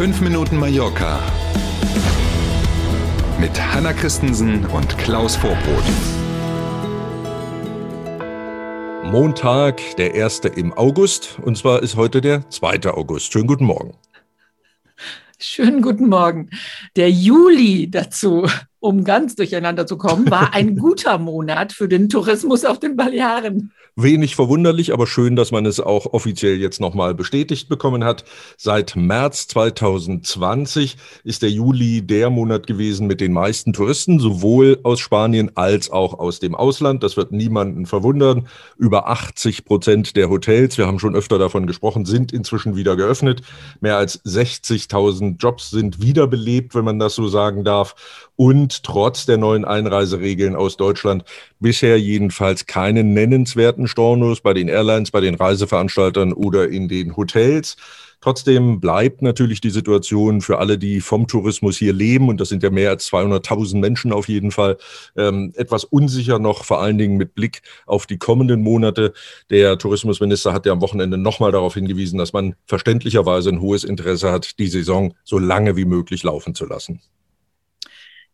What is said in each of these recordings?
5 Minuten Mallorca mit Hanna Christensen und Klaus Vorbrot. Montag, der 1. im August. Und zwar ist heute der 2. August. Schönen guten Morgen. Schönen guten Morgen. Der Juli dazu, um ganz durcheinander zu kommen, war ein guter Monat für den Tourismus auf den Balearen. Wenig verwunderlich, aber schön, dass man es auch offiziell jetzt nochmal bestätigt bekommen hat. Seit März 2020 ist der Juli der Monat gewesen mit den meisten Touristen, sowohl aus Spanien als auch aus dem Ausland. Das wird niemanden verwundern. Über 80 Prozent der Hotels, wir haben schon öfter davon gesprochen, sind inzwischen wieder geöffnet. Mehr als 60.000 Jobs sind wiederbelebt, wenn man das so sagen darf. Und trotz der neuen Einreiseregeln aus Deutschland bisher jedenfalls keinen nennenswerten Stornos bei den Airlines, bei den Reiseveranstaltern oder in den Hotels. Trotzdem bleibt natürlich die Situation für alle, die vom Tourismus hier leben, und das sind ja mehr als 200.000 Menschen auf jeden Fall, ähm, etwas unsicher noch, vor allen Dingen mit Blick auf die kommenden Monate. Der Tourismusminister hat ja am Wochenende nochmal darauf hingewiesen, dass man verständlicherweise ein hohes Interesse hat, die Saison so lange wie möglich laufen zu lassen.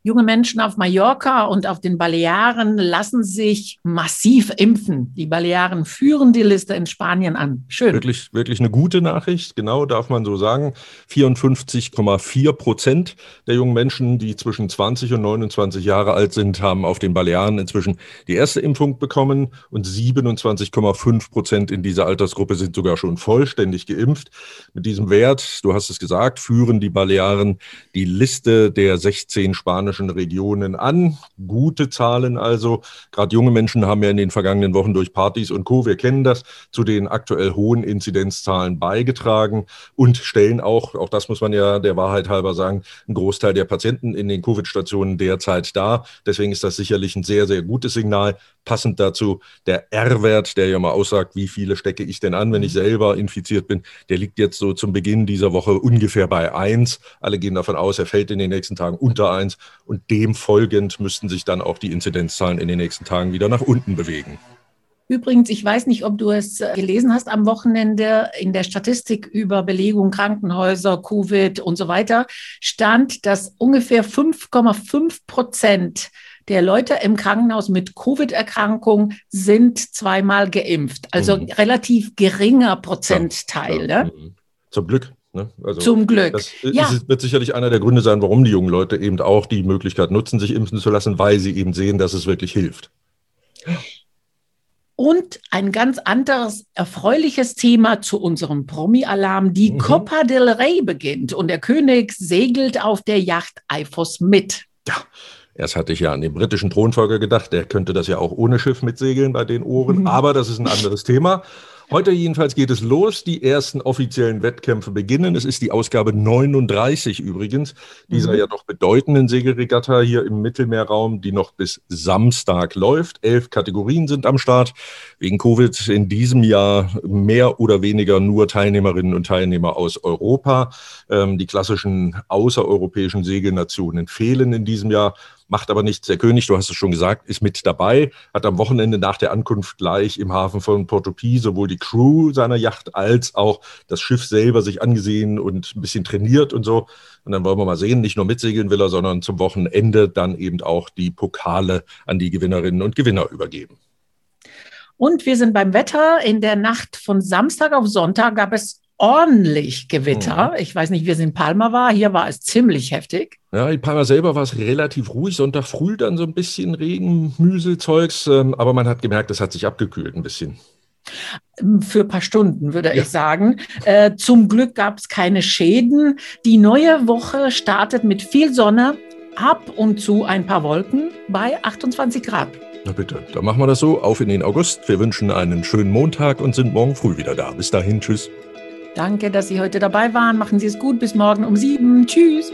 Junge Menschen auf Mallorca und auf den Balearen lassen sich massiv impfen. Die Balearen führen die Liste in Spanien an. Schön. Wirklich, wirklich eine gute Nachricht, genau, darf man so sagen. 54,4 Prozent der jungen Menschen, die zwischen 20 und 29 Jahre alt sind, haben auf den Balearen inzwischen die erste Impfung bekommen und 27,5 Prozent in dieser Altersgruppe sind sogar schon vollständig geimpft. Mit diesem Wert, du hast es gesagt, führen die Balearen die Liste der 16 spanischen geografischen Regionen an. Gute Zahlen also. Gerade junge Menschen haben ja in den vergangenen Wochen durch Partys und Co., wir kennen das, zu den aktuell hohen Inzidenzzahlen beigetragen und stellen auch, auch das muss man ja der Wahrheit halber sagen, einen Großteil der Patienten in den Covid-Stationen derzeit dar. Deswegen ist das sicherlich ein sehr, sehr gutes Signal. Passend dazu der R-Wert, der ja mal aussagt, wie viele stecke ich denn an, wenn ich selber infiziert bin. Der liegt jetzt so zum Beginn dieser Woche ungefähr bei 1. Alle gehen davon aus, er fällt in den nächsten Tagen unter 1 und dem folgend müssten sich dann auch die Inzidenzzahlen in den nächsten Tagen wieder nach unten bewegen. Übrigens, ich weiß nicht, ob du es äh, gelesen hast am Wochenende in der Statistik über Belegung Krankenhäuser, Covid und so weiter, stand, dass ungefähr 5,5 Prozent der Leute im Krankenhaus mit Covid-Erkrankung sind zweimal geimpft. Also mhm. relativ geringer Prozentteil. Ja, ja. Ne? Mhm. Zum Glück. Ne? Also Zum Glück. Das ja. wird sicherlich einer der Gründe sein, warum die jungen Leute eben auch die Möglichkeit nutzen, sich impfen zu lassen, weil sie eben sehen, dass es wirklich hilft. Und ein ganz anderes erfreuliches Thema zu unserem Promi-Alarm. Die mhm. Copa del Rey beginnt und der König segelt auf der Yacht Eifos mit. Ja, erst hatte ich ja an den britischen Thronfolger gedacht, der könnte das ja auch ohne Schiff mitsegeln bei den Ohren, mhm. aber das ist ein anderes Thema. Heute jedenfalls geht es los. Die ersten offiziellen Wettkämpfe beginnen. Es ist die Ausgabe 39 übrigens, dieser mhm. ja doch bedeutenden Segelregatta hier im Mittelmeerraum, die noch bis Samstag läuft. Elf Kategorien sind am Start. Wegen Covid in diesem Jahr mehr oder weniger nur Teilnehmerinnen und Teilnehmer aus Europa. Ähm, die klassischen außereuropäischen Segelnationen fehlen in diesem Jahr macht aber nichts. Der König, du hast es schon gesagt, ist mit dabei, hat am Wochenende nach der Ankunft gleich im Hafen von Porto Pi sowohl die Crew seiner Yacht als auch das Schiff selber sich angesehen und ein bisschen trainiert und so. Und dann wollen wir mal sehen, nicht nur mitsegeln will er, sondern zum Wochenende dann eben auch die Pokale an die Gewinnerinnen und Gewinner übergeben. Und wir sind beim Wetter. In der Nacht von Samstag auf Sonntag gab es ordentlich Gewitter. Mhm. Ich weiß nicht, wie es in Palma war. Hier war es ziemlich heftig. Ja, in Palma selber war es relativ ruhig. Sonntag früh dann so ein bisschen Regen, Müselzeugs. Ähm, aber man hat gemerkt, es hat sich abgekühlt ein bisschen. Für ein paar Stunden, würde ja. ich sagen. Äh, zum Glück gab es keine Schäden. Die neue Woche startet mit viel Sonne, ab und zu ein paar Wolken bei 28 Grad. Na bitte, dann machen wir das so. Auf in den August. Wir wünschen einen schönen Montag und sind morgen früh wieder da. Bis dahin, tschüss. Danke, dass Sie heute dabei waren. Machen Sie es gut. Bis morgen um sieben. Tschüss.